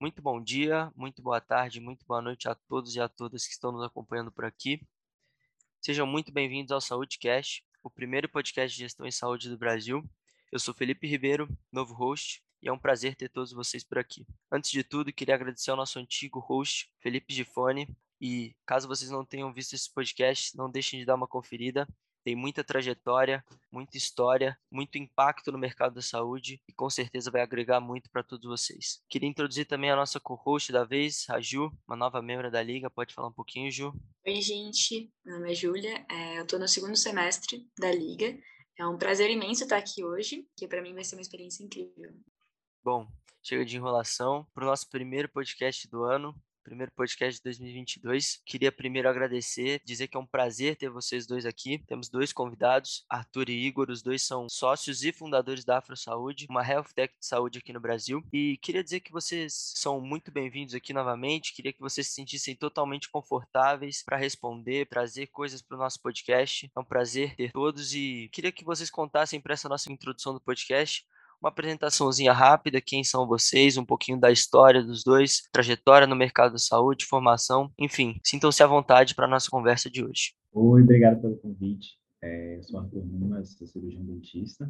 Muito bom dia, muito boa tarde, muito boa noite a todos e a todas que estão nos acompanhando por aqui. Sejam muito bem-vindos ao Saúde Cast, o primeiro podcast de gestão em saúde do Brasil. Eu sou Felipe Ribeiro, novo host, e é um prazer ter todos vocês por aqui. Antes de tudo, queria agradecer ao nosso antigo host, Felipe Gifone, e caso vocês não tenham visto esse podcast, não deixem de dar uma conferida tem muita trajetória, muita história, muito impacto no mercado da saúde e com certeza vai agregar muito para todos vocês. Queria introduzir também a nossa co-host da vez, a Ju, uma nova membro da Liga. Pode falar um pouquinho, Ju? Oi, gente. Meu nome é Júlia. É, eu estou no segundo semestre da Liga. É um prazer imenso estar aqui hoje, que para mim vai ser uma experiência incrível. Bom, chega de enrolação. Para o nosso primeiro podcast do ano, primeiro podcast de 2022. Queria primeiro agradecer, dizer que é um prazer ter vocês dois aqui. Temos dois convidados, Arthur e Igor, os dois são sócios e fundadores da Afro Saúde, uma health tech de saúde aqui no Brasil. E queria dizer que vocês são muito bem-vindos aqui novamente. Queria que vocês se sentissem totalmente confortáveis para responder, trazer coisas para o nosso podcast. É um prazer ter todos e queria que vocês contassem para essa nossa introdução do podcast uma apresentaçãozinha rápida, quem são vocês, um pouquinho da história dos dois, trajetória no mercado da saúde, formação, enfim, sintam-se à vontade para a nossa conversa de hoje. Oi, obrigado pelo convite. É, eu sou Arthur Lima, sou cirurgião dentista,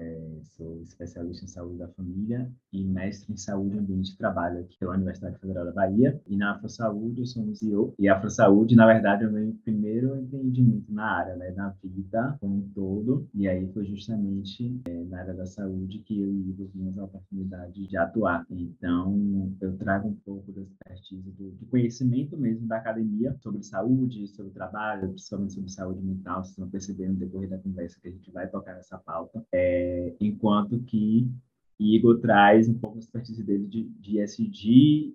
é, sou especialista em saúde da família e mestre em saúde e ambiente de trabalho aqui pela Universidade Federal da Bahia. E na Afro Saúde eu sou um CEO. E a Afro Saúde, na verdade, é o meu primeiro empreendimento na área, né, na vida como um todo. E aí foi justamente é, na área da saúde que eu e Igor vimos a oportunidade de atuar. Então, eu trago um pouco da expertise, do, do conhecimento mesmo da academia sobre saúde, sobre trabalho, principalmente sobre saúde mental. Vocês vão perceber no decorrer da conversa que a gente vai tocar nessa pauta. É, enquanto que Igor traz um pouco a expertise dele de, de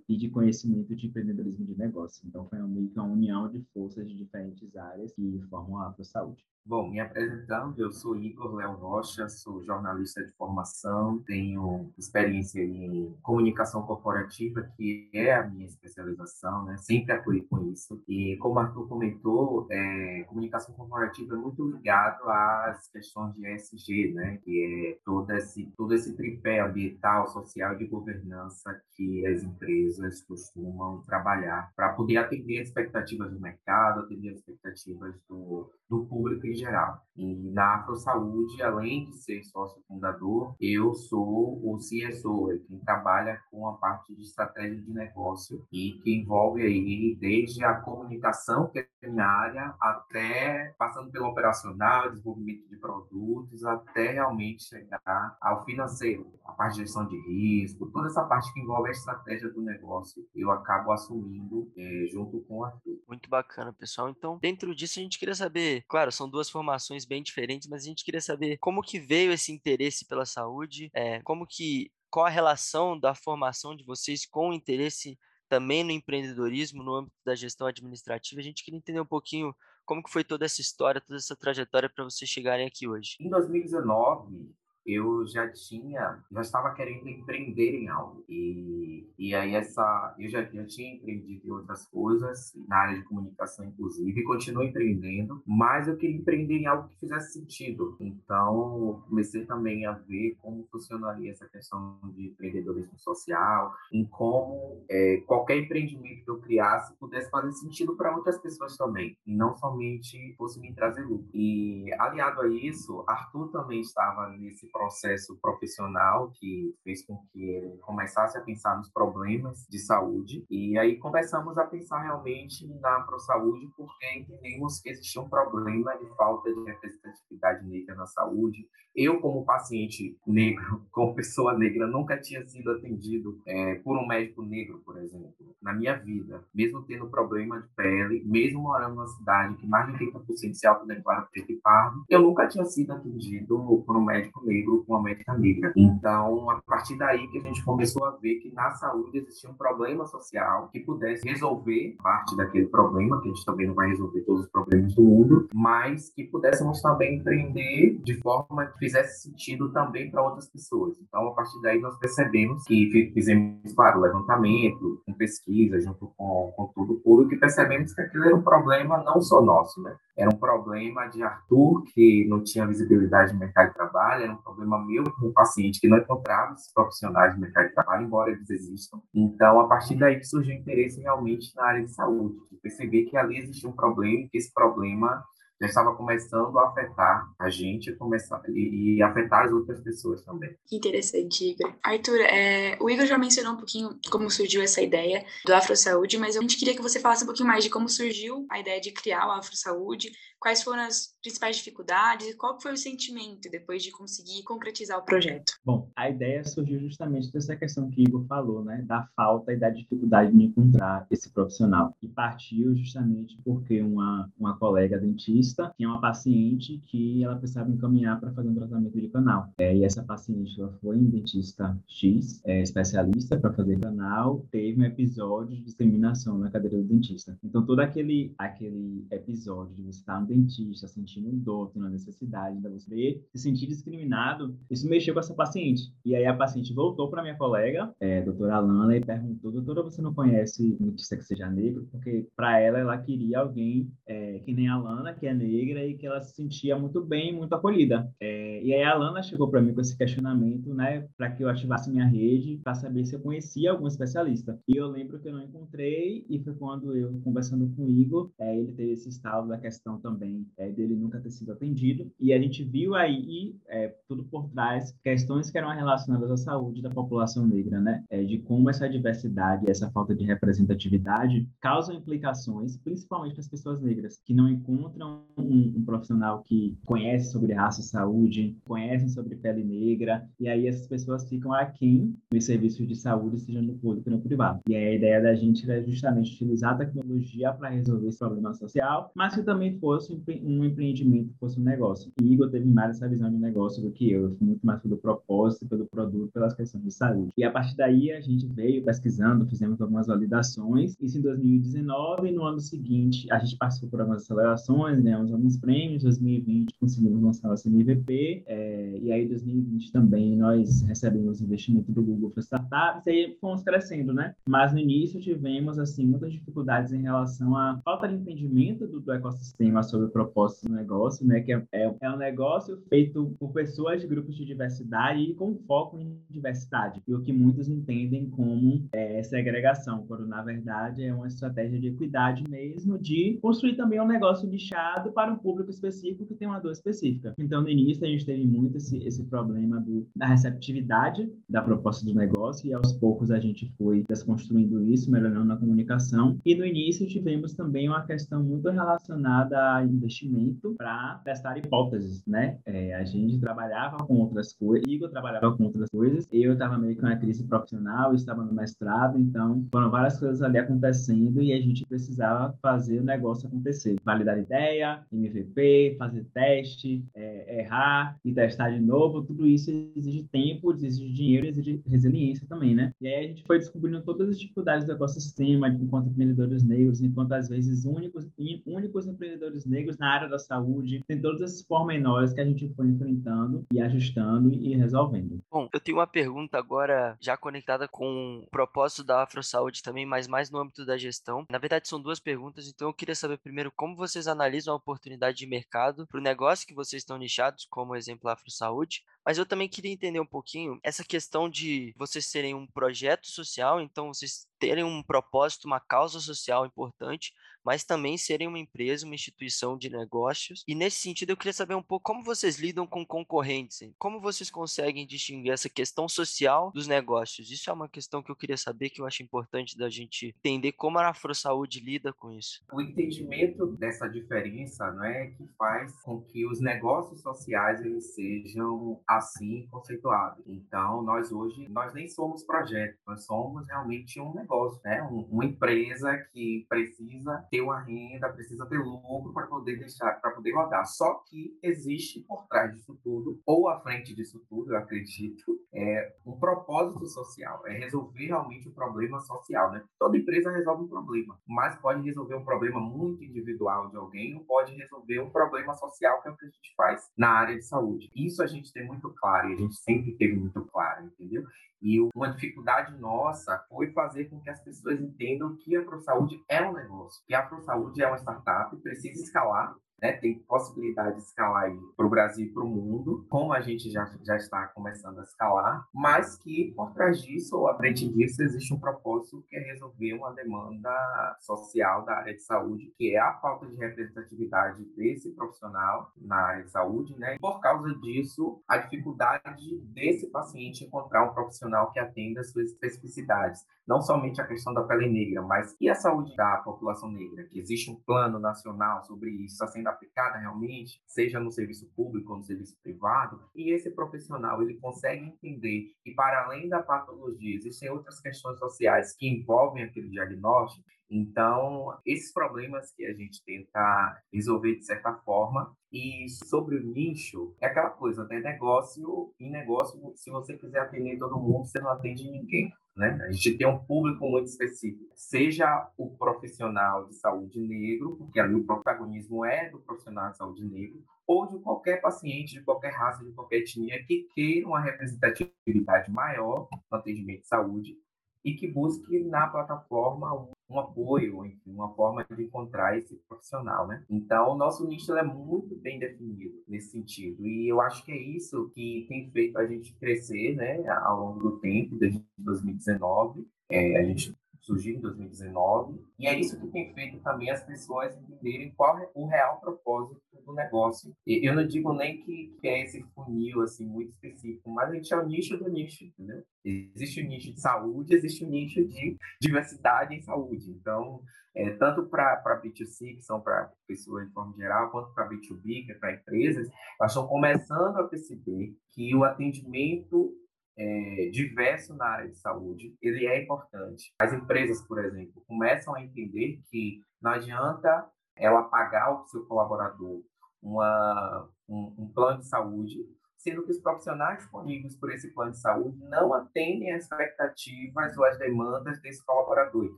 e de conhecimento de empreendedorismo de negócio. Então, foi uma união de forças de diferentes áreas que formam a Afro Saúde. Bom, me apresentando, eu sou Igor Léo Rocha, sou jornalista de formação, tenho experiência em comunicação corporativa, que é a minha especialização, né? Sempre atuei com isso. E como o Arthur comentou, é, comunicação corporativa é muito ligado às questões de ESG, né? Que é todo esse, todo esse tripé ambiental, social e de governança que as empresas costumam trabalhar para poder atender as expectativas do mercado, atender as expectativas do, do público em geral. E na Afro Saúde, além de ser sócio fundador, eu sou o CSO, é quem trabalha com a parte de estratégia de negócio e que envolve aí desde a comunicação, que área, até passando pelo operacional, desenvolvimento de produtos, até realmente chegar ao financeiro, a parte de gestão de risco, toda essa parte que envolve a estratégia do negócio, eu acabo assumindo é, junto com o Arthur. Muito bacana, pessoal. Então, dentro disso, a gente queria saber, claro, são duas formações bem diferentes, mas a gente queria saber como que veio esse interesse pela saúde, é, como que, qual a relação da formação de vocês com o interesse também no empreendedorismo, no âmbito da gestão administrativa. A gente queria entender um pouquinho como que foi toda essa história, toda essa trajetória para vocês chegarem aqui hoje. Em 2019, eu já tinha, já estava querendo empreender em algo. E, e aí essa, eu já, já tinha empreendido em outras coisas, na área de comunicação inclusive, e continuo empreendendo, mas eu queria empreender em algo que fizesse sentido. Então, comecei também a ver como funcionaria essa questão de empreendedorismo social, em como é, qualquer empreendimento que eu criasse pudesse fazer sentido para outras pessoas também, e não somente fosse me trazer lucro. E aliado a isso, Arthur também estava nesse processo profissional que fez com que ele começasse a pensar nos problemas de saúde. E aí começamos a pensar realmente na ProSaúde porque entendemos que existia um problema de falta de representatividade negra na saúde. Eu, como paciente negro, como pessoa negra, nunca tinha sido atendido é, por um médico negro, por exemplo, na minha vida. Mesmo tendo problema de pele, mesmo morando numa cidade que mais de 30% se autodeclara preto e pardo, eu nunca tinha sido atendido por um médico negro negro com a médica negra. Então, a partir daí que a gente começou a ver que na saúde existia um problema social que pudesse resolver parte daquele problema, que a gente também não vai resolver todos os problemas do mundo, mas que pudéssemos também empreender de forma que fizesse sentido também para outras pessoas. Então, a partir daí nós percebemos que fizemos, claro, levantamento, com pesquisa, junto com, com todo o público, e percebemos que aquilo era um problema não só nosso, né? Era um problema de Arthur, que não tinha visibilidade no mercado de trabalho, era um problema problema meu como paciente, que não encontrava esses profissionais de mercado de trabalho, embora eles existam. Então, a partir daí que surgiu o interesse realmente na área de saúde, de perceber que ali existia um problema e que esse problema já estava começando a afetar a gente começar, e, e, afetar as outras pessoas também. Que interessante, Igor. Arthur, é, o Igor já mencionou um pouquinho como surgiu essa ideia do Afro Saúde, mas a gente queria que você falasse um pouquinho mais de como surgiu a ideia de criar o Afro Saúde, quais foram as principais dificuldades e qual foi o sentimento depois de conseguir concretizar o projeto? Bom, a ideia surgiu justamente dessa questão que Igor falou, né, da falta e da dificuldade de encontrar esse profissional. E partiu justamente porque uma, uma colega dentista tinha uma paciente que ela precisava encaminhar para fazer um tratamento de canal. É, e essa paciente ela foi em dentista X, é, especialista para fazer canal, teve um episódio de discriminação na cadeira do dentista. Então todo aquele aquele episódio de você estar no dentista, sentindo dor, tendo a necessidade de você se sentir discriminado, isso mexeu com essa paciente. E aí a paciente voltou para minha colega, é, doutora Alana, e perguntou, doutora, você não conhece um dentista que seja negro? Porque para ela, ela queria alguém é, que nem a Alana, que é negra e que ela se sentia muito bem, muito acolhida. É, e aí a Alana chegou para mim com esse questionamento, né, para que eu ativasse minha rede, para saber se eu conhecia algum especialista. E eu lembro que eu não encontrei, e foi quando eu, conversando com o Igor, é, ele teve esse estalo da questão também também é, dele nunca ter sido atendido. E a gente viu aí, é, tudo por trás, questões que eram relacionadas à saúde da população negra, né? É, de como essa diversidade, essa falta de representatividade causam implicações, principalmente para as pessoas negras, que não encontram um, um profissional que conhece sobre raça e saúde, conhecem sobre pele negra, e aí essas pessoas ficam aquém nos serviços de saúde, seja no público ou no privado. E aí a ideia da gente é justamente utilizar a tecnologia para resolver esse problema social, mas que também fosse um empreendimento fosse um negócio. E Igor teve mais essa visão de negócio do que eu. Eu fui muito mais pelo propósito, pelo produto, pelas questões de saúde. E a partir daí a gente veio pesquisando, fizemos algumas validações. Isso em 2019 e no ano seguinte a gente participou por algumas acelerações, ganhamos alguns prêmios. Em 2020 conseguimos lançar nossa MVP. É, e aí em 2020 também nós recebemos investimento do Google para startups e aí fomos crescendo, né? Mas no início tivemos assim muitas dificuldades em relação à falta de entendimento do, do ecossistema sobre o propósito do negócio, né? Que é, é, é, um negócio feito por pessoas de grupos de diversidade e com foco em diversidade, e o que muitos entendem como é, segregação, quando na verdade é uma estratégia de equidade mesmo, de construir também um negócio nichado para um público específico que tem uma dor específica. Então, no início, a gente teve muito esse, esse problema do, da receptividade da proposta do negócio, e aos poucos a gente foi desconstruindo isso, melhorando a comunicação. E no início tivemos também uma questão muito relacionada a investimento para testar hipóteses, né? É, a gente trabalhava com outras coisas, Igor trabalhava com outras coisas, eu estava meio que uma crise profissional, estava no mestrado, então foram várias coisas ali acontecendo e a gente precisava fazer o negócio acontecer. Validar ideia, MVP, fazer teste, é, errar e testar de novo, tudo isso exige tempo, exige dinheiro, exige resiliência também, né? E aí a gente foi descobrindo todas as dificuldades do ecossistema enquanto empreendedores negros, enquanto às vezes únicos, únicos empreendedores negros na área da saúde, tem todos esses pormenores que a gente foi enfrentando e ajustando e resolvendo. Bom, eu tenho uma pergunta agora já conectada com o propósito da Afro Saúde também, mas mais no âmbito da gestão. Na verdade, são duas perguntas, então eu queria saber primeiro como vocês analisam oportunidade de mercado para o negócio que vocês estão nichados, como exemplo Afro Saúde, mas eu também queria entender um pouquinho essa questão de vocês serem um projeto social, então vocês terem um propósito, uma causa social importante, mas também serem uma empresa, uma instituição de negócios. E nesse sentido, eu queria saber um pouco como vocês lidam com concorrentes, como vocês conseguem distinguir essa questão social dos negócios. Isso é uma questão que eu queria saber, que eu acho importante da gente entender como a Afrosaúde lida com isso. O entendimento dessa diferença não é que faz com que os negócios sociais eles sejam assim conceituados. Então, nós hoje, nós nem somos projeto, nós somos realmente um negócio, né? uma empresa que precisa ter uma renda, precisa ter lucro para poder deixar, para poder rodar. Só que existe por trás disso tudo, ou à frente disso tudo, eu acredito, é um propósito social, é resolver realmente o um problema social, né? Toda empresa resolve um problema, mas pode resolver um problema muito individual de alguém ou pode resolver um problema social, que é o que a gente faz na área de saúde. Isso a gente tem muito claro e a gente sempre teve muito claro, entendeu? E uma dificuldade nossa foi fazer com que as pessoas entendam que a ProSaúde é um negócio, que a ProSaúde é uma startup, precisa escalar né, tem possibilidade de escalar para o Brasil e para o mundo, como a gente já, já está começando a escalar, mas que por trás disso, ou à frente disso, existe um propósito que é resolver uma demanda social da área de saúde, que é a falta de representatividade desse profissional na área de saúde, né? E por causa disso, a dificuldade desse paciente encontrar um profissional que atenda as suas especificidades, não somente a questão da pele negra, mas e a saúde da população negra, que existe um plano nacional sobre isso, está sendo aplicada realmente, seja no serviço público ou no serviço privado, e esse profissional ele consegue entender que para além da patologia existem outras questões sociais que envolvem aquele diagnóstico, então, esses problemas que a gente tenta resolver de certa forma, e sobre o nicho, é aquela coisa, né? Negócio, em negócio, se você quiser atender todo mundo, você não atende ninguém. Né? A gente tem um público muito específico, seja o profissional de saúde negro, porque ali o protagonismo é do profissional de saúde negro, ou de qualquer paciente, de qualquer raça, de qualquer etnia que queira uma representatividade maior no atendimento de saúde e que busque na plataforma um, apoio, enfim, uma forma de encontrar esse profissional, né? Então, o nosso nicho é muito bem definido nesse sentido, e eu acho que é isso que tem feito a gente crescer, né, ao longo do tempo, desde 2019. É, a gente surgiu em 2019, e é isso que tem feito também as pessoas entenderem qual é o real propósito do negócio. E eu não digo nem que, que é esse funil assim muito específico, mas a gente é o nicho do nicho, entendeu? Existe o nicho de saúde, existe o nicho de diversidade em saúde. Então, é, tanto para B2C, que são para pessoas de forma geral, quanto para B2B, que é para empresas, elas estão começando a perceber que o atendimento é, diverso na área de saúde, ele é importante. As empresas, por exemplo, começam a entender que não adianta ela pagar ao seu colaborador uma, um, um plano de saúde, sendo que os profissionais disponíveis por esse plano de saúde não atendem às expectativas ou às demandas desse colaborador. Então,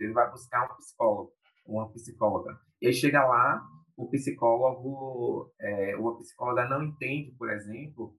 ele vai buscar um psicólogo, uma psicóloga. E chega lá, o psicólogo, é, uma psicóloga não entende, por exemplo,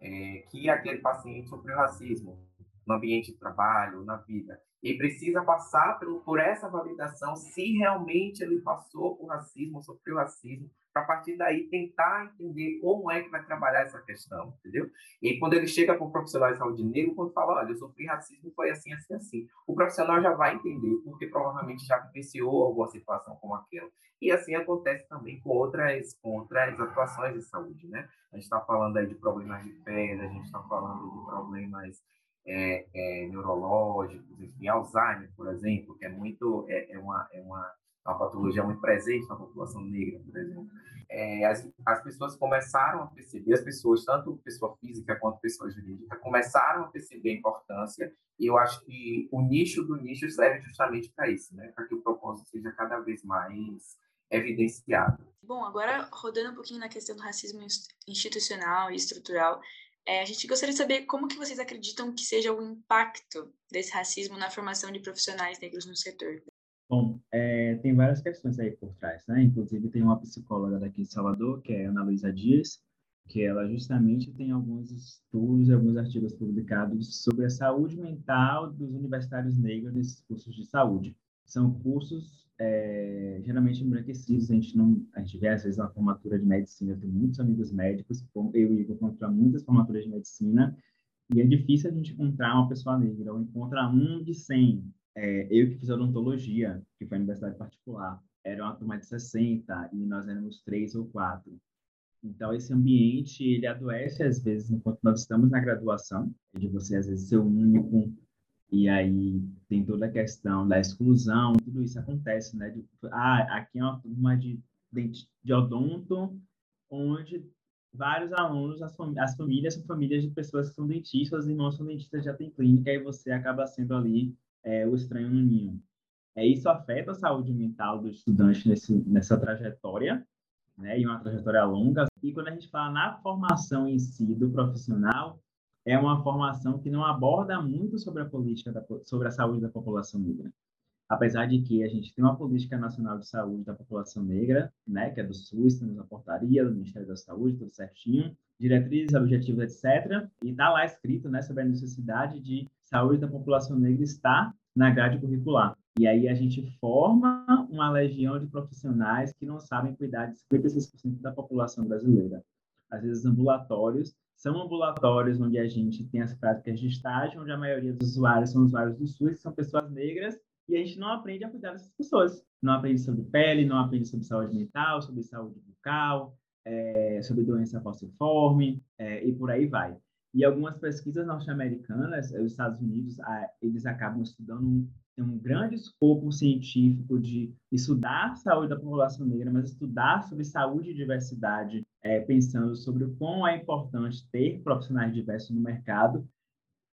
é, que aquele paciente sofreu racismo no ambiente de trabalho, na vida. E precisa passar por, por essa validação se realmente ele passou por racismo, sofreu racismo, para a partir daí tentar entender como é que vai trabalhar essa questão, entendeu? E quando ele chega com o profissional de saúde negro, quando fala, olha, eu sofri racismo, foi assim, assim, assim, o profissional já vai entender, porque provavelmente já vivenciou alguma situação como aquela. E assim acontece também com outras, com outras atuações de saúde, né? A gente está falando aí de problemas de pele, a gente está falando de problemas é, é, neurológicos, enfim, Alzheimer, por exemplo, que é muito, é, é uma, é uma uma patologia muito presente na população negra, por exemplo. É, as, as pessoas começaram a perceber, as pessoas, tanto pessoa física quanto pessoa jurídica, começaram a perceber a importância, e eu acho que o nicho do nicho serve justamente para isso, né? para que o propósito seja cada vez mais evidenciado. Bom, agora rodando um pouquinho na questão do racismo institucional e estrutural, é, a gente gostaria de saber como que vocês acreditam que seja o impacto desse racismo na formação de profissionais negros no setor. Bom, é, tem várias questões aí por trás, né? Inclusive tem uma psicóloga daqui de Salvador, que é Ana Luísa Dias, que ela justamente tem alguns estudos alguns artigos publicados sobre a saúde mental dos universitários negros nesses cursos de saúde. São cursos é, geralmente embranquecidos, a gente não, a gente vê às vezes na formatura de medicina, eu tenho muitos amigos médicos, eu e Igor muitas formaturas de medicina, e é difícil a gente encontrar uma pessoa negra, ou encontrar um de 100, é, eu que fiz odontologia, que foi universidade particular, era uma turma de 60 e nós éramos três ou quatro. Então, esse ambiente, ele adoece às vezes enquanto nós estamos na graduação, de você às vezes ser o único, e aí tem toda a questão da exclusão, tudo isso acontece, né? De, ah, aqui é uma turma de, de odonto, onde vários alunos, as, as famílias são famílias de pessoas que são dentistas e não são dentistas, já tem clínica, e você acaba sendo ali é, o estranho no ninho. É, isso afeta a saúde mental do estudante nesse, nessa trajetória, né, e uma trajetória longa. E quando a gente fala na formação em si do profissional, é uma formação que não aborda muito sobre a política, da, sobre a saúde da população negra. Apesar de que a gente tem uma política nacional de saúde da população negra, né, que é do SUS, temos a portaria do Ministério da Saúde, tudo certinho, diretrizes, objetivos, etc. E está lá escrito né, sobre a necessidade de saúde da população negra está na grade curricular. E aí a gente forma uma legião de profissionais que não sabem cuidar de 56% da população brasileira. Às vezes ambulatórios são ambulatórios onde a gente tem as práticas de estágio, onde a maioria dos usuários são usuários do SUS, que são pessoas negras, e a gente não aprende a cuidar dessas pessoas. Não aprende sobre pele, não aprende sobre saúde mental, sobre saúde bucal, é, sobre doença falciforme, é, e por aí vai. E algumas pesquisas norte-americanas, os Estados Unidos, eles acabam estudando um, um grande escopo científico de estudar a saúde da população negra, mas estudar sobre saúde e diversidade, é, pensando sobre o quão é importante ter profissionais diversos no mercado,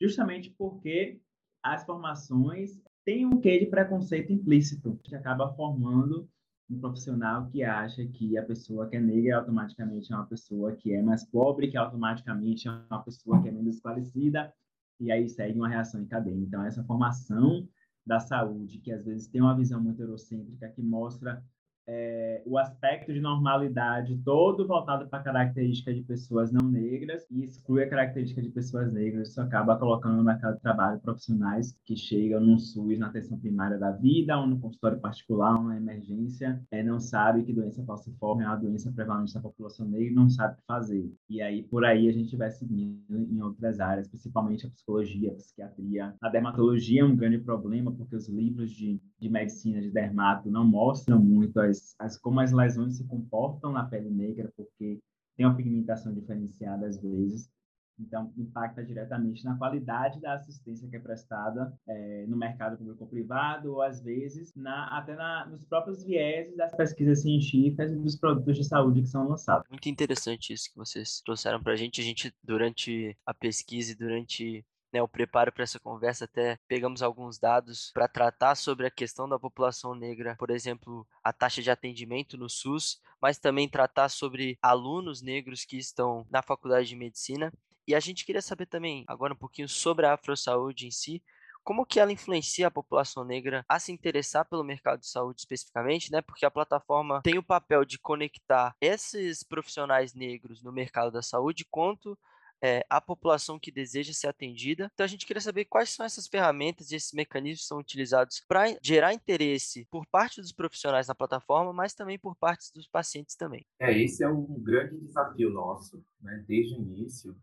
justamente porque as formações têm um quê de preconceito implícito, que acaba formando um profissional que acha que a pessoa que é negra automaticamente é uma pessoa que é mais pobre, que automaticamente é uma pessoa que é menos esclarecida, e aí segue uma reação em cadeia. Então, essa formação da saúde, que às vezes tem uma visão muito eurocêntrica, que mostra é, o aspecto de normalidade todo voltado para a característica de pessoas não negras e exclui a característica de pessoas negras. Isso acaba colocando no mercado de trabalho profissionais que chegam no SUS, na atenção primária da vida, ou no consultório particular, ou na emergência, é, não sabe que doença falciforme é uma doença prevalente da população negra e não sabe o que fazer. E aí, por aí, a gente vai seguindo em outras áreas, principalmente a psicologia, a psiquiatria. A dermatologia é um grande problema, porque os livros de, de medicina, de dermato, não mostram muito as as, as, como as lesões se comportam na pele negra, porque tem uma pigmentação diferenciada às vezes. Então, impacta diretamente na qualidade da assistência que é prestada é, no mercado público-privado, ou às vezes na, até na, nos próprios vieses das pesquisas científicas e dos produtos de saúde que são lançados. Muito interessante isso que vocês trouxeram para a gente. A gente, durante a pesquisa e durante né, o preparo para essa conversa, até pegamos alguns dados para tratar sobre a questão da população negra, por exemplo, a taxa de atendimento no SUS, mas também tratar sobre alunos negros que estão na faculdade de medicina. E a gente queria saber também, agora um pouquinho sobre a afrosaúde em si, como que ela influencia a população negra a se interessar pelo mercado de saúde especificamente, né? Porque a plataforma tem o papel de conectar esses profissionais negros no mercado da saúde quanto é, a população que deseja ser atendida. Então a gente queria saber quais são essas ferramentas e esses mecanismos que são utilizados para gerar interesse por parte dos profissionais na plataforma, mas também por parte dos pacientes também. É, esse é um grande desafio nosso, né, desde o início,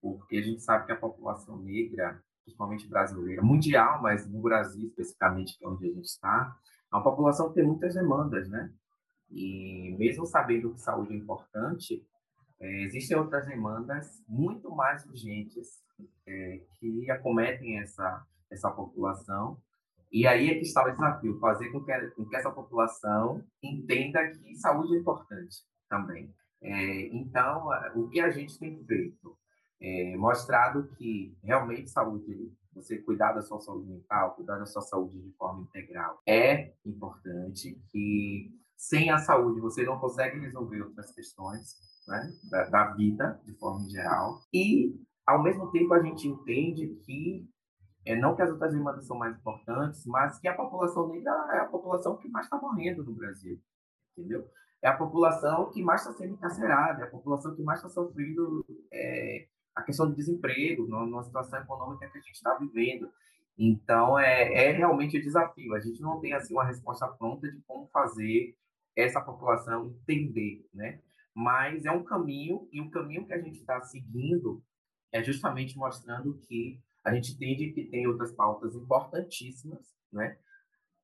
porque a gente sabe que a população negra, principalmente brasileira, mundial, mas no Brasil especificamente, que é onde a gente está, é uma população que tem muitas demandas, né? E mesmo sabendo que saúde é importante, é, existem outras demandas muito mais urgentes é, que acometem essa, essa população. E aí é que está o desafio, fazer com que, com que essa população entenda que saúde é importante também. É, então, o que a gente tem feito? É, mostrado que realmente saúde, você cuidar da sua saúde mental, cuidar da sua saúde de forma integral é importante, que sem a saúde você não consegue resolver outras questões né, da, da vida, de forma geral. E, ao mesmo tempo, a gente entende que, é, não que as outras demandas são mais importantes, mas que a população negra é a população que mais está morrendo no Brasil, entendeu? É a população que mais está sendo encarcerada, é a população que mais está sofrendo é, a questão do desemprego, numa situação econômica que a gente está vivendo. Então, é, é realmente o um desafio. A gente não tem assim uma resposta pronta de como fazer essa população entender, né? Mas é um caminho, e o caminho que a gente está seguindo é justamente mostrando que a gente entende que tem outras pautas importantíssimas, né?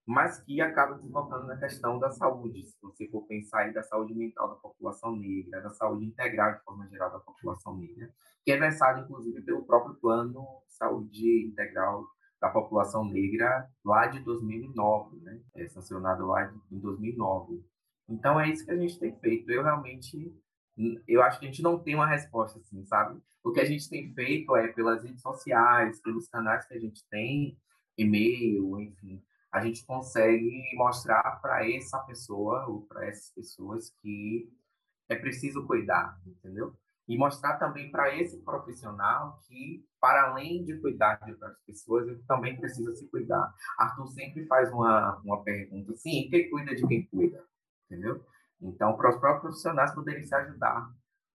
mas que acabam desfocando na questão da saúde. Se você for pensar aí da saúde mental da população negra, da saúde integral de forma geral da população negra, que é versado, inclusive, pelo próprio Plano de Saúde Integral da População Negra lá de 2009, né? É sancionado lá em 2009. Então é isso que a gente tem feito. Eu realmente, eu acho que a gente não tem uma resposta assim, sabe? O que a gente tem feito é pelas redes sociais, pelos canais que a gente tem, e-mail, enfim, a gente consegue mostrar para essa pessoa ou para essas pessoas que é preciso cuidar, entendeu? E mostrar também para esse profissional que, para além de cuidar de outras pessoas, ele também precisa se cuidar. Arthur sempre faz uma, uma pergunta assim: quem cuida de quem cuida? Entendeu? Então, para os próprios profissionais poderem se ajudar,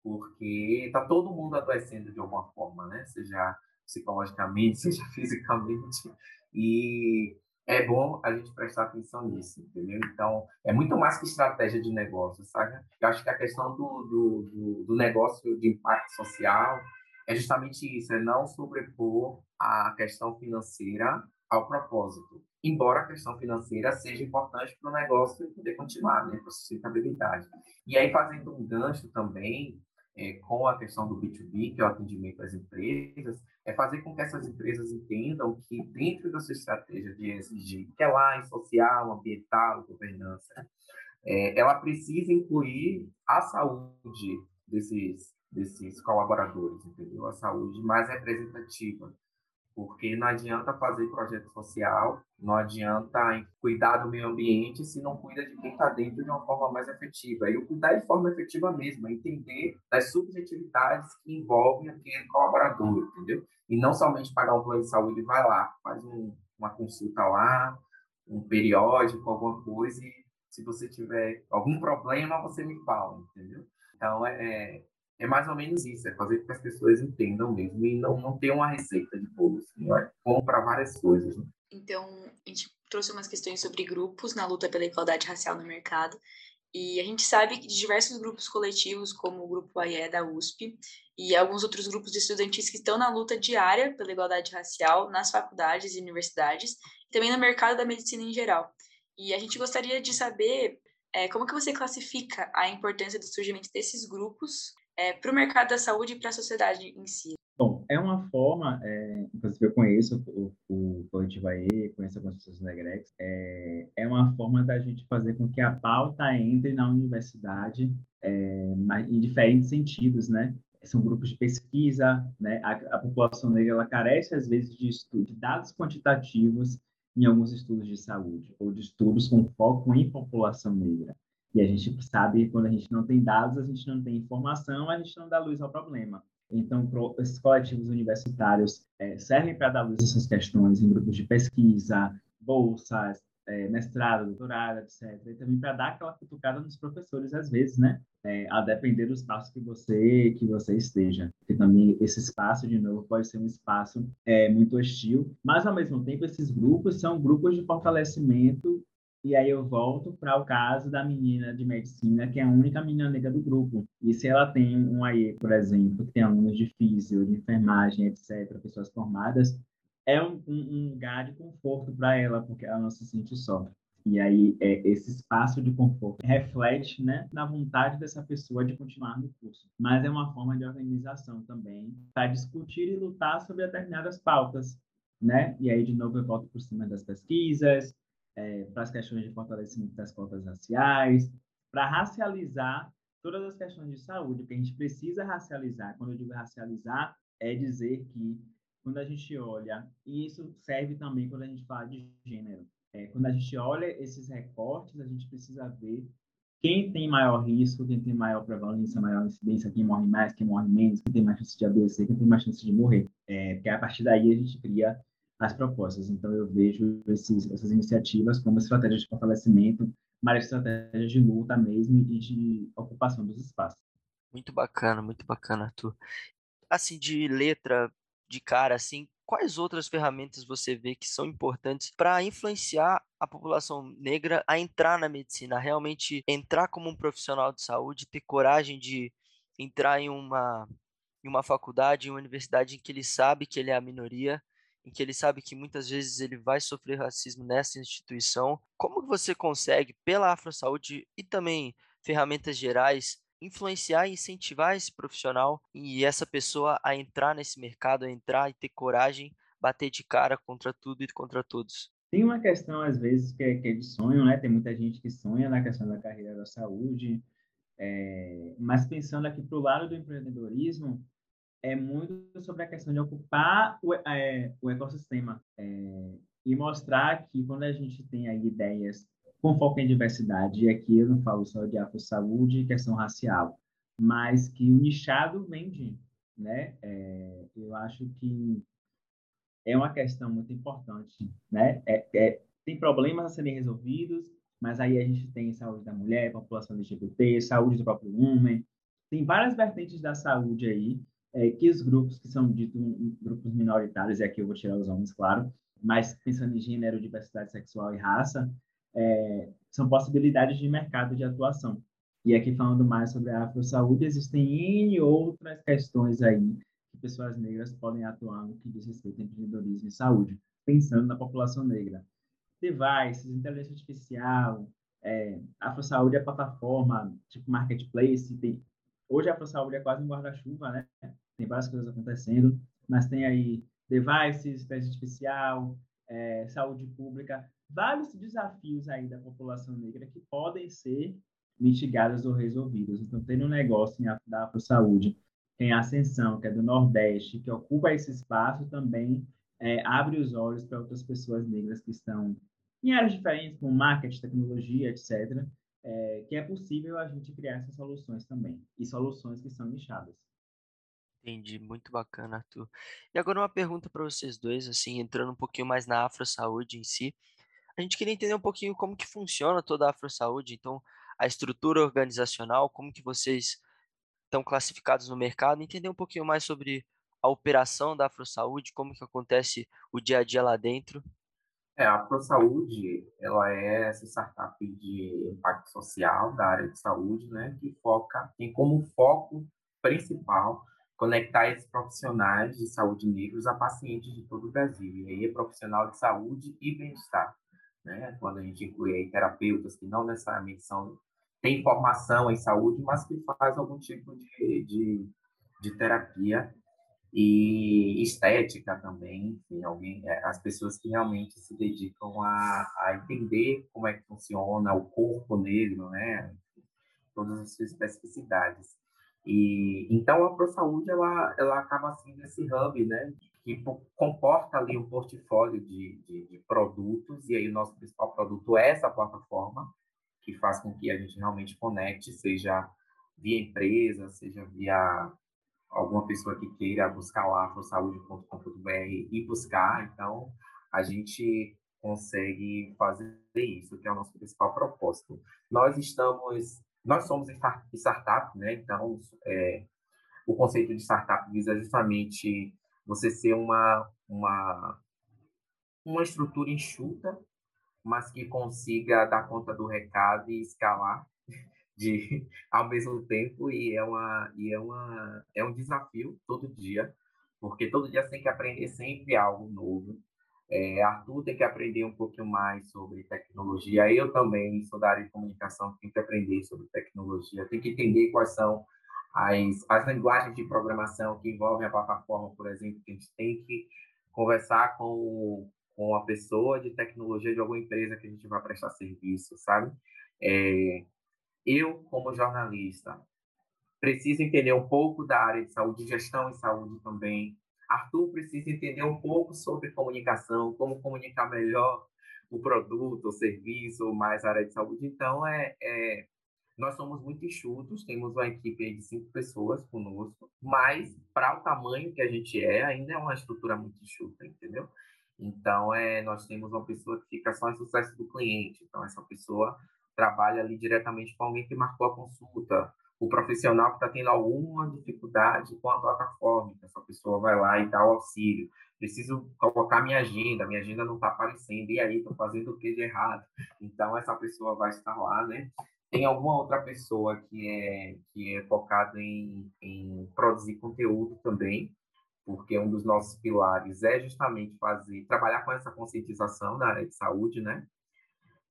porque está todo mundo adoecendo de alguma forma, né? Seja psicologicamente, seja fisicamente, e é bom a gente prestar atenção nisso, entendeu? Então, é muito mais que estratégia de negócio, sabe? Eu acho que a questão do, do, do, do negócio de impacto social é justamente isso, é não sobrepor a questão financeira ao propósito. Embora a questão financeira seja importante para o negócio poder continuar, né, para a sustentabilidade. E aí, fazendo um gancho também é, com a questão do B2B, que é o atendimento às empresas, é fazer com que essas empresas entendam que dentro da sua estratégia de ESG, que é lá em social, ambiental, governança, é, ela precisa incluir a saúde desses, desses colaboradores, entendeu? A saúde mais representativa, porque não adianta fazer projeto social, não adianta cuidar do meio ambiente se não cuida de quem está dentro de uma forma mais efetiva. E o cuidar de forma efetiva mesmo, é entender das subjetividades que envolvem aquele colaborador, entendeu? E não somente pagar um plano de saúde, vai lá, faz um, uma consulta lá, um periódico, alguma coisa, e se você tiver algum problema, você me fala, entendeu? Então, é, é mais ou menos isso, é fazer com que as pessoas entendam mesmo e não, não ter uma receita de bolo, assim, é bom várias coisas. Né? Então, a gente trouxe umas questões sobre grupos na luta pela igualdade racial no mercado, e a gente sabe que diversos grupos coletivos, como o Grupo AIE da USP e alguns outros grupos de estudantis que estão na luta diária pela igualdade racial nas faculdades e universidades, e também no mercado da medicina em geral. E a gente gostaria de saber é, como que você classifica a importância do surgimento desses grupos é, para o mercado da saúde e para a sociedade em si? Bom, é uma forma, é, inclusive eu conheço o, o Coletivo AE, conheço algumas pessoas do Negrex, é, é uma forma da gente fazer com que a pauta entre na universidade é, em diferentes sentidos, né? São grupos de pesquisa, né? A, a população negra ela carece às vezes de, estudo, de dados quantitativos em alguns estudos de saúde ou de estudos com foco em população negra. E a gente sabe que quando a gente não tem dados, a gente não tem informação, a gente não dá luz ao problema. Então, esses coletivos universitários é, servem para dar luz a essas questões em grupos de pesquisa, bolsas, é, mestrado, doutorado, etc. E também para dar aquela cutucada nos professores, às vezes, né? É, a depender do espaço que você que você esteja. Porque também esse espaço, de novo, pode ser um espaço é, muito hostil, mas, ao mesmo tempo, esses grupos são grupos de fortalecimento e aí eu volto para o caso da menina de medicina, que é a única menina negra do grupo. E se ela tem um AE, por exemplo, que tem alunos de físico, de enfermagem, etc., pessoas formadas, é um, um, um lugar de conforto para ela, porque ela não se sente só. E aí, é, esse espaço de conforto reflete né, na vontade dessa pessoa de continuar no curso. Mas é uma forma de organização também para discutir e lutar sobre determinadas pautas. Né? E aí, de novo, eu volto por cima das pesquisas, é, para as questões de fortalecimento das cotas raciais, para racializar todas as questões de saúde, porque a gente precisa racializar. Quando eu digo racializar, é dizer que quando a gente olha, e isso serve também quando a gente fala de gênero, é, quando a gente olha esses recortes, a gente precisa ver quem tem maior risco, quem tem maior prevalência, maior incidência, quem morre mais, quem morre menos, quem tem mais chance de adoecer, quem tem mais chance de morrer. É, porque a partir daí a gente cria as propostas. Então, eu vejo esses, essas iniciativas como estratégia de fortalecimento, mas estratégia de luta mesmo e de ocupação dos espaços. Muito bacana, muito bacana, Arthur. Assim, de letra, de cara, assim, quais outras ferramentas você vê que são importantes para influenciar a população negra a entrar na medicina, realmente entrar como um profissional de saúde, ter coragem de entrar em uma, em uma faculdade, em uma universidade em que ele sabe que ele é a minoria em que ele sabe que muitas vezes ele vai sofrer racismo nessa instituição. Como você consegue, pela Afro Saúde e também ferramentas gerais, influenciar e incentivar esse profissional e essa pessoa a entrar nesse mercado, a entrar e ter coragem, bater de cara contra tudo e contra todos? Tem uma questão, às vezes, que é, que é de sonho, né? Tem muita gente que sonha na questão da carreira da saúde, é... mas pensando aqui para o lado do empreendedorismo, é muito sobre a questão de ocupar o, é, o ecossistema é, e mostrar que quando a gente tem aí ideias com foco em diversidade, e aqui eu não falo só de afro-saúde e questão racial, mas que o nichado vende, né? É, eu acho que é uma questão muito importante, né? É, é, tem problemas a serem resolvidos, mas aí a gente tem saúde da mulher, população LGBT, saúde do próprio homem, tem várias vertentes da saúde aí é, que os grupos que são ditos grupos minoritários, e aqui eu vou tirar os homens, claro, mas pensando em gênero, diversidade sexual e raça, é, são possibilidades de mercado de atuação. E aqui falando mais sobre a afro-saúde, existem N outras questões aí que pessoas negras podem atuar no que diz respeito a empreendedorismo e saúde, pensando na população negra. Devices, inteligência artificial, é, afro-saúde é plataforma, tipo marketplace, tem, hoje a afro-saúde é quase um guarda-chuva, né? Tem várias coisas acontecendo, mas tem aí devices, inteligência artificial, é, saúde pública, vários desafios aí da população negra que podem ser mitigados ou resolvidos. Então, tem um negócio da Afro-Saúde, tem a Ascensão, que é do Nordeste, que ocupa esse espaço também, é, abre os olhos para outras pessoas negras que estão em áreas diferentes, como marketing, tecnologia, etc., é, que é possível a gente criar essas soluções também, e soluções que são nichadas. Entendi, muito bacana, Arthur. E agora uma pergunta para vocês dois, assim, entrando um pouquinho mais na Afro-Saúde em si. A gente queria entender um pouquinho como que funciona toda a Afro-Saúde, então, a estrutura organizacional, como que vocês estão classificados no mercado, entender um pouquinho mais sobre a operação da AfroSaúde, como que acontece o dia a dia lá dentro. É, a ProSaúde, ela é essa startup de impacto social da área de saúde, né, que foca, tem como foco principal conectar esses profissionais de saúde negros a pacientes de todo o Brasil. E aí é profissional de saúde e bem-estar. Né? Quando a gente inclui terapeutas que não necessariamente são tem formação em saúde, mas que faz algum tipo de, de, de terapia e estética também, enfim, alguém, é, as pessoas que realmente se dedicam a, a entender como é que funciona o corpo negro, né, todas as suas especificidades. E então a ProSaúde ela ela acaba sendo esse hub, né, que comporta ali um portfólio de, de, de produtos e aí o nosso principal produto é essa plataforma que faz com que a gente realmente conecte, seja via empresa, seja via alguma pessoa que queira buscar lá afrosaude.com.br e buscar. Então, a gente consegue fazer isso, que é o nosso principal propósito. Nós estamos, nós somos startup, né? Então, é, o conceito de startup visa justamente você ser uma, uma, uma estrutura enxuta mas que consiga dar conta do recado e escalar de ao mesmo tempo e é uma e é uma é um desafio todo dia porque todo dia você tem que aprender sempre algo novo é, Arthur tem que aprender um pouquinho mais sobre tecnologia eu também sou da área de comunicação tenho que aprender sobre tecnologia tenho que entender quais são as, as linguagens de programação que envolvem a plataforma por exemplo que a gente tem que conversar com com a pessoa de tecnologia de alguma empresa que a gente vai prestar serviço, sabe? É, eu, como jornalista, preciso entender um pouco da área de saúde, gestão em saúde também. Arthur precisa entender um pouco sobre comunicação, como comunicar melhor o produto, o serviço, mais a área de saúde. Então, é, é nós somos muito enxutos, temos uma equipe de cinco pessoas conosco, mas para o tamanho que a gente é, ainda é uma estrutura muito enxuta, entendeu? Então, é, nós temos uma pessoa que fica só em sucesso do cliente. Então, essa pessoa trabalha ali diretamente com alguém que marcou a consulta. O profissional que está tendo alguma dificuldade com a plataforma, essa pessoa vai lá e dá o auxílio. Preciso colocar minha agenda, minha agenda não está aparecendo, e aí estou fazendo o que de errado? Então, essa pessoa vai estar lá, né? Tem alguma outra pessoa que é, que é focada em, em produzir conteúdo também, porque um dos nossos pilares é justamente fazer, trabalhar com essa conscientização da área de saúde, né?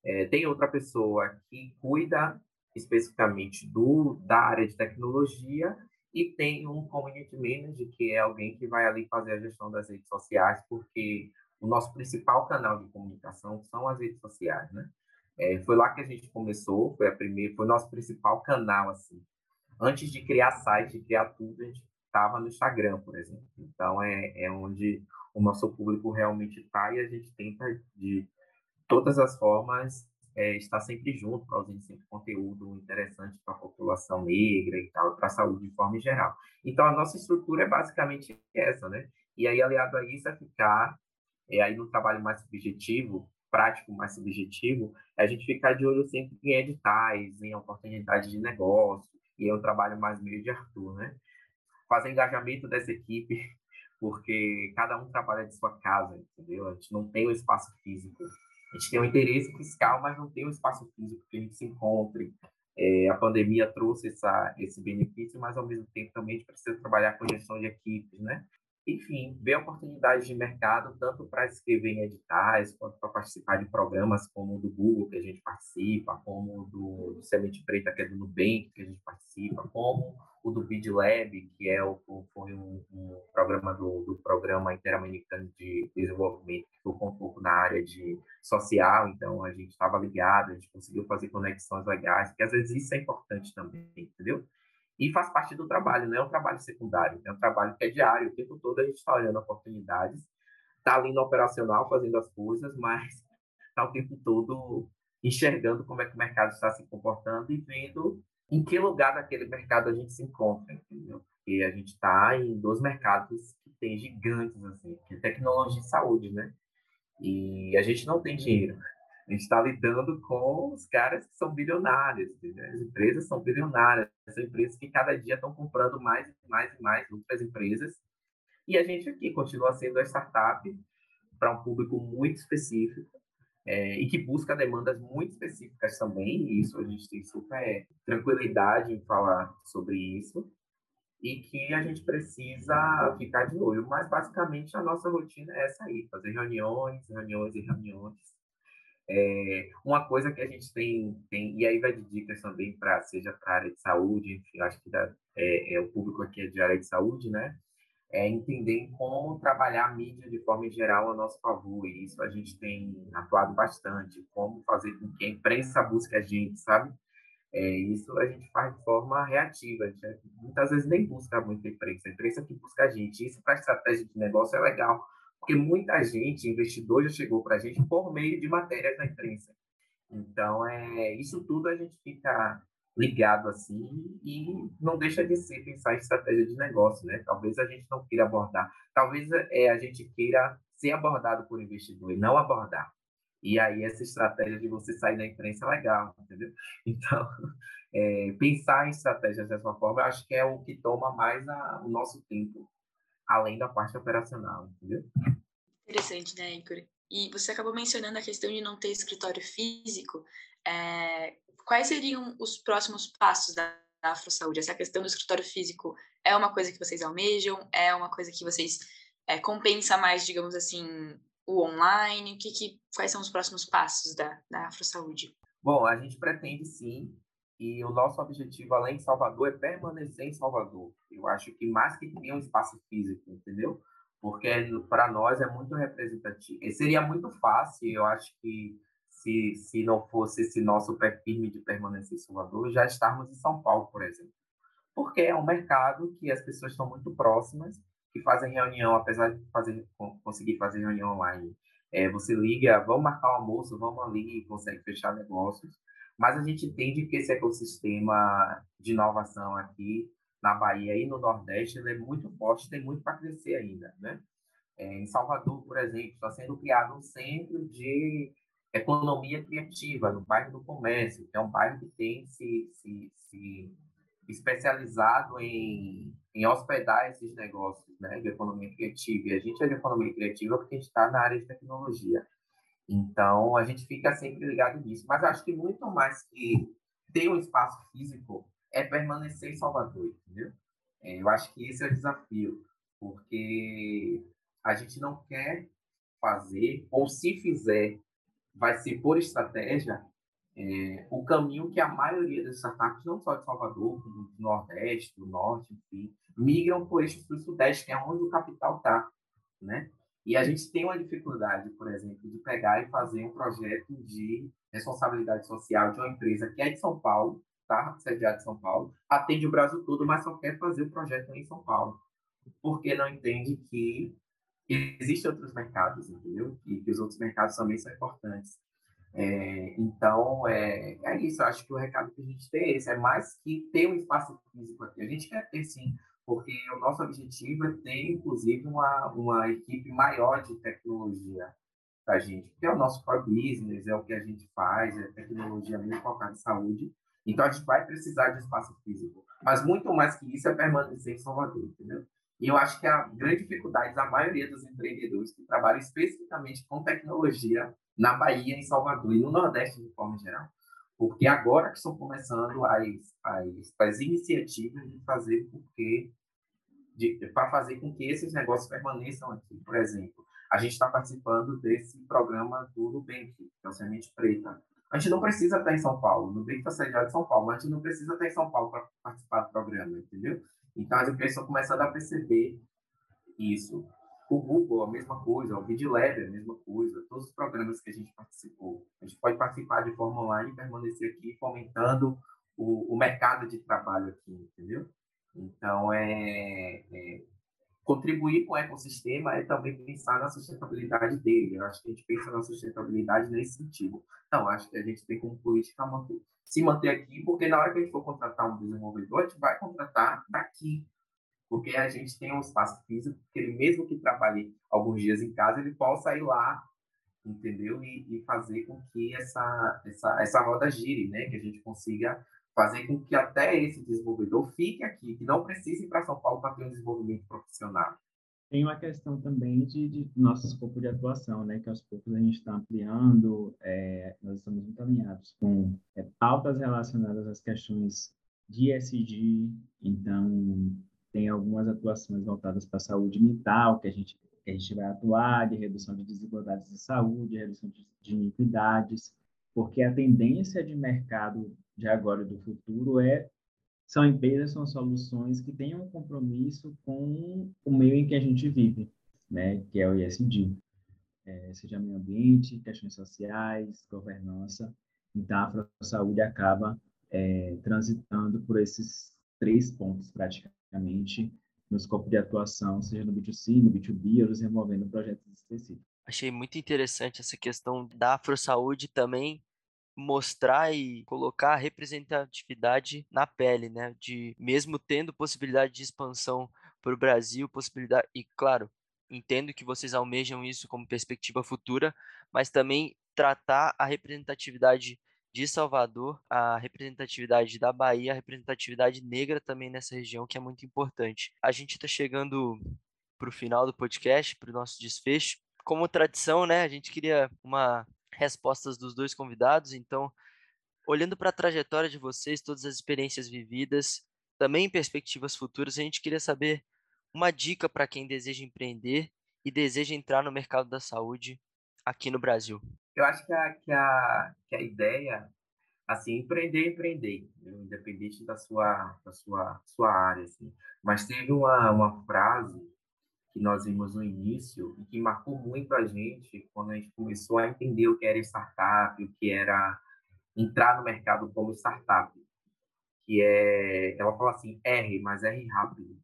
É, tem outra pessoa que cuida especificamente do da área de tecnologia e tem um community manager que é alguém que vai ali fazer a gestão das redes sociais, porque o nosso principal canal de comunicação são as redes sociais, né? É, foi lá que a gente começou, foi a primeira, foi o nosso principal canal assim. Antes de criar site, de criar tudo, a gente estava no Instagram, por exemplo. Então, é, é onde o nosso público realmente está e a gente tenta, de todas as formas, é, estar sempre junto, produzindo sempre conteúdo interessante para a população negra e tal, para a saúde de forma geral. Então, a nossa estrutura é basicamente essa, né? E aí, aliado a isso, é ficar, é, aí no trabalho mais subjetivo, prático mais subjetivo, é a gente ficar de olho sempre em editais, em oportunidades de negócio, e é um trabalho mais meio de Arthur, né? fazer engajamento dessa equipe, porque cada um trabalha de sua casa, entendeu? A gente não tem o espaço físico. A gente tem o interesse fiscal, mas não tem o espaço físico que a gente se encontre. É, a pandemia trouxe essa, esse benefício, mas ao mesmo tempo também a gente precisa trabalhar com gestão de equipes, né? enfim, ver oportunidades de mercado, tanto para escrever em editais, quanto para participar de programas como o do Google, que a gente participa, como o do, do Semente Preta, que é do Nubank, que a gente participa, como o do BidLab, que é o, foi um, um programa do, do Programa Interamericano de Desenvolvimento, que ficou um pouco na área de social, então a gente estava ligado, a gente conseguiu fazer conexões legais, porque às vezes isso é importante também, entendeu? E faz parte do trabalho, não é um trabalho secundário, é um trabalho que é diário, o tempo todo a gente está olhando oportunidades, está ali no operacional fazendo as coisas, mas está o tempo todo enxergando como é que o mercado está se comportando e vendo em que lugar daquele mercado a gente se encontra, entendeu? Porque a gente está em dois mercados que tem gigantes, assim, que é tecnologia e saúde, né? E a gente não tem dinheiro. A gente está lidando com os caras que são bilionários, né? as empresas são bilionárias, são empresas que cada dia estão comprando mais e mais e mais outras empresas. E a gente aqui continua sendo a startup para um público muito específico é, e que busca demandas muito específicas também. E isso a gente tem super tranquilidade em falar sobre isso e que a gente precisa ficar de olho. Mas basicamente a nossa rotina é essa aí: fazer reuniões, reuniões e reuniões é, uma coisa que a gente tem, tem, e aí vai de dicas também para seja para a área de saúde, enfim, acho que dá, é, é, o público aqui é de área de saúde, né? É entender como trabalhar a mídia de forma geral a nosso favor, e isso a gente tem atuado bastante, como fazer com que a imprensa busque a gente, sabe? É, isso a gente faz de forma reativa, a gente muitas vezes nem busca muito a imprensa, a imprensa que busca a gente, isso para estratégia de negócio é legal, porque muita gente, investidor, já chegou para a gente por meio de matérias na imprensa. Então, é, isso tudo a gente fica ligado assim e não deixa de ser pensar em estratégia de negócio, né? Talvez a gente não queira abordar, talvez é, a gente queira ser abordado por investidor e não abordar. E aí essa estratégia de você sair da imprensa é legal, entendeu? Então, é, pensar em estratégias dessa forma, acho que é o que toma mais a, o nosso tempo além da parte operacional, entendeu? Interessante, né, Igor? E você acabou mencionando a questão de não ter escritório físico. É, quais seriam os próximos passos da, Afro Saúde? Essa questão do escritório físico é uma coisa que vocês almejam? É uma coisa que vocês é, compensa mais, digamos assim, o online? Que, que, quais são os próximos passos da, da Afro Saúde? Bom, a gente pretende sim e o nosso objetivo, além de Salvador, é permanecer em Salvador. Eu acho que mais que ter um espaço físico, entendeu? Porque para nós é muito representativo. E seria muito fácil, eu acho que se, se não fosse esse nosso firme de permanecer em Salvador, já estarmos em São Paulo, por exemplo. Porque é um mercado que as pessoas estão muito próximas, que fazem reunião, apesar de fazer, conseguir fazer reunião online. É, você liga, vamos marcar o almoço, vamos ali, consegue fechar negócios mas a gente entende que esse ecossistema de inovação aqui na Bahia e no Nordeste é muito forte, tem muito para crescer ainda, né? É, em Salvador, por exemplo, está sendo criado um centro de economia criativa no bairro do Comércio, que é um bairro que tem se, se, se especializado em, em hospedar esses negócios né, de economia criativa. E a gente é de economia criativa porque a gente está na área de tecnologia. Então, a gente fica sempre ligado nisso. Mas acho que muito mais que ter um espaço físico é permanecer em Salvador, entendeu? É, eu acho que esse é o desafio, porque a gente não quer fazer, ou se fizer, vai ser por estratégia, é, o caminho que a maioria das startups, não só de Salvador, como do Nordeste, do Norte, enfim, migram por eixo sul-sudeste, que é onde o capital está, né? E a gente tem uma dificuldade, por exemplo, de pegar e fazer um projeto de responsabilidade social de uma empresa que é de São Paulo, tá? Sediada em São Paulo, atende o Brasil todo, mas só quer fazer o projeto em São Paulo, porque não entende que existem outros mercados, entendeu? E que os outros mercados também são importantes. É, então, é, é isso. Eu acho que o recado que a gente tem é esse. É mais que ter um espaço físico aqui. A gente quer ter, sim, porque o nosso objetivo é ter, inclusive, uma, uma equipe maior de tecnologia para a gente, porque é o nosso core business, é o que a gente faz, é tecnologia mesmo focada em saúde, Então, a gente vai precisar de espaço físico. Mas muito mais que isso é permanecer em Salvador, entendeu? E eu acho que a grande dificuldade da maioria dos empreendedores que trabalham especificamente com tecnologia na Bahia, em Salvador e no Nordeste de forma geral. Porque agora que estão começando as, as, as iniciativas de fazer porque para fazer com que esses negócios permaneçam aqui. Por exemplo, a gente está participando desse programa do Nubank, que é o Semente Preta. A gente não precisa estar em São Paulo, o Nubank está sediado em São Paulo, mas a gente não precisa estar em São Paulo para participar do programa, entendeu? Então, as empresas estão começando a perceber isso. O Google, a mesma coisa, o VidLab, a mesma coisa, todos os programas que a gente participou. A gente pode participar de forma online e permanecer aqui, fomentando o, o mercado de trabalho aqui, entendeu? Então, é, é, contribuir com o ecossistema é também pensar na sustentabilidade dele. Eu acho que a gente pensa na sustentabilidade nesse sentido. Então, acho que a gente tem como política manter, se manter aqui, porque na hora que a gente for contratar um desenvolvedor, a gente vai contratar daqui. Porque a gente tem um espaço físico, que ele mesmo que trabalhe alguns dias em casa, ele possa ir lá, entendeu? E, e fazer com que essa, essa, essa roda gire, né? Que a gente consiga fazer com que até esse desenvolvedor fique aqui, que não precise ir para São Paulo para ter um desenvolvimento profissional. Tem uma questão também de, de nosso escopo de atuação, né, que aos poucos a gente está ampliando, é, nós estamos muito alinhados com é, pautas relacionadas às questões de ESG, então tem algumas atuações voltadas para a saúde mental, que a gente que a gente vai atuar, de redução de desigualdades de saúde, redução de, de iniquidades, porque a tendência de mercado de agora e do futuro é são empresas, são soluções que tenham um compromisso com o meio em que a gente vive, né, que é o ISD, é, seja meio ambiente, questões sociais, governança. Então, a saúde acaba é, transitando por esses três pontos, praticamente, no escopo de atuação, seja no B2C, no B2B, ou desenvolvendo projetos específicos. Achei muito interessante essa questão da afro-saúde também mostrar e colocar a representatividade na pele, né? De mesmo tendo possibilidade de expansão para o Brasil, possibilidade e claro, entendo que vocês almejam isso como perspectiva futura, mas também tratar a representatividade de Salvador, a representatividade da Bahia, a representatividade negra também nessa região, que é muito importante. A gente está chegando para o final do podcast, para o nosso desfecho. Como tradição, né? A gente queria uma respostas dos dois convidados. Então, olhando para a trajetória de vocês, todas as experiências vividas, também perspectivas futuras, a gente queria saber uma dica para quem deseja empreender e deseja entrar no mercado da saúde aqui no Brasil. Eu acho que a, que a, que a ideia, assim, empreender, empreender, independente da sua, da sua, sua área, assim. Mas teve uma, uma frase que nós vimos no início e que marcou muito a gente quando a gente começou a entender o que era startup, o que era entrar no mercado como startup, que é, ela fala assim, R, mas R rápido.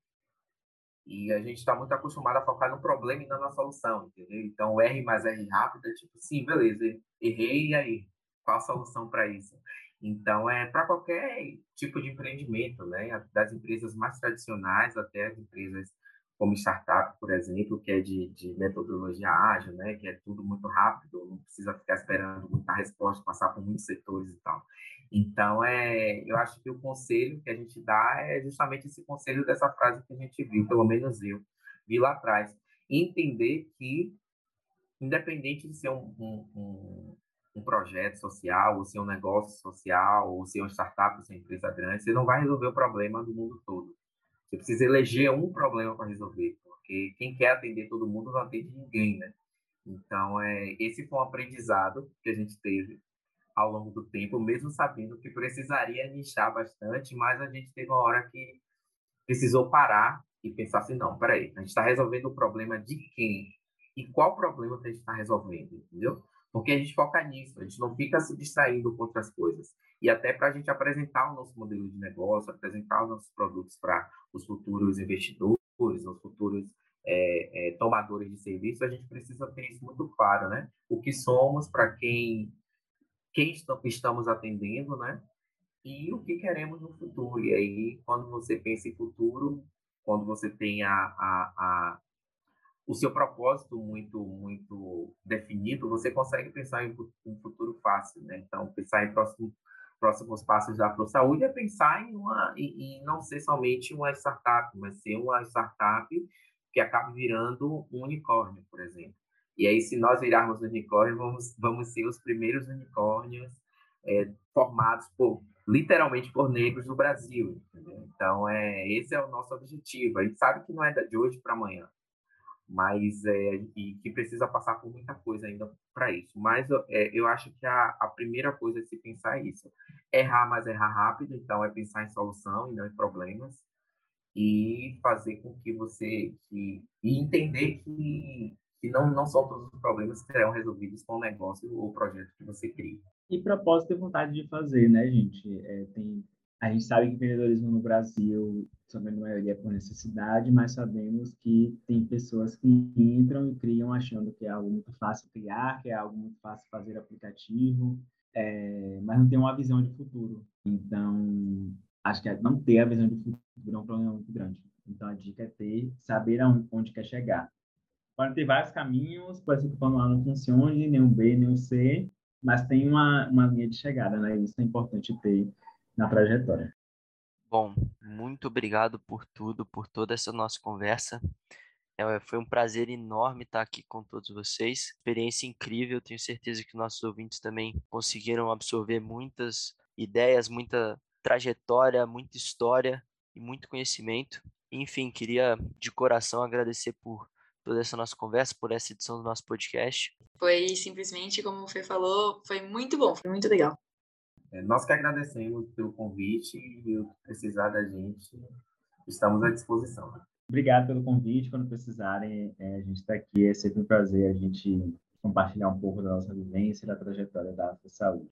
E a gente está muito acostumado a focar no problema e não na solução, entendeu? Então, R mais R rápido é tipo, sim, beleza, errei, e aí? Qual a solução para isso? Então, é para qualquer tipo de empreendimento, né? Das empresas mais tradicionais até as empresas como startup, por exemplo, que é de, de, metodologia ágil, né, que é tudo muito rápido, não precisa ficar esperando muita resposta, passar por muitos setores e tal. Então, é, eu acho que o conselho que a gente dá é justamente esse conselho dessa frase que a gente viu, pelo menos eu vi lá atrás. Entender que, independente de ser um, um, um, um projeto social, ou ser um negócio social, ou ser uma startup, ou ser uma empresa grande, você não vai resolver o problema do mundo todo você precisa eleger um problema para resolver, porque quem quer atender todo mundo não atende ninguém, né? Então, é, esse foi um aprendizado que a gente teve ao longo do tempo, mesmo sabendo que precisaria nichar bastante, mas a gente teve uma hora que precisou parar e pensar assim, não, peraí, a gente está resolvendo o problema de quem? E qual problema que a gente está resolvendo, entendeu? Porque a gente foca nisso, a gente não fica se distraindo com outras coisas e até para a gente apresentar o nosso modelo de negócio, apresentar os nossos produtos para os futuros investidores, os futuros é, é, tomadores de serviço, a gente precisa ter isso muito claro, né? O que somos, para quem, quem estamos atendendo, né? E o que queremos no futuro. E aí, quando você pensa em futuro, quando você tem a, a, a o seu propósito muito muito definido, você consegue pensar em um futuro fácil, né? Então, pensar em próximo próximos passos da ProSaúde é pensar em, uma, em, em não ser somente uma startup, mas ser uma startup que acabe virando um unicórnio, por exemplo. E aí, se nós virarmos unicórnio, vamos, vamos ser os primeiros unicórnios é, formados por literalmente por negros no Brasil. Entendeu? Então, é, esse é o nosso objetivo. A gente sabe que não é de hoje para amanhã, mas é, e que precisa passar por muita coisa ainda para isso. Mas é, eu acho que a, a primeira coisa é se pensar isso. Errar, mas errar rápido, então é pensar em solução e não em problemas. E fazer com que você... Que, e entender que, que não, não são todos os problemas que serão resolvidos com o negócio ou projeto que você cria. E propósito e vontade de fazer, né, gente? É, tem, a gente sabe que empreendedorismo no Brasil, também a maioria é por necessidade, mas sabemos que tem pessoas que entram e criam achando que é algo muito fácil criar, que é algo muito fácil fazer aplicativo, é, mas não tem uma visão de futuro. Então, acho que não ter a visão de futuro é um problema muito grande. Então, a dica é ter, saber onde quer chegar. Pode ter vários caminhos, pode ser que o plano A não funcione, nem o B, nem o C, mas tem uma, uma linha de chegada, né? Isso é importante ter na trajetória. Bom, muito obrigado por tudo, por toda essa nossa conversa. É, foi um prazer enorme estar aqui com todos vocês. Experiência incrível. Tenho certeza que nossos ouvintes também conseguiram absorver muitas ideias, muita trajetória, muita história e muito conhecimento. Enfim, queria de coração agradecer por toda essa nossa conversa, por essa edição do nosso podcast. Foi simplesmente, como o Fê falou, foi muito bom, foi muito legal. É, nós que agradecemos pelo convite e o que precisar da gente, estamos à disposição. Obrigado pelo convite. Quando precisarem, é, a gente está aqui. É sempre um prazer a gente compartilhar um pouco da nossa vivência e da trajetória da Saúde.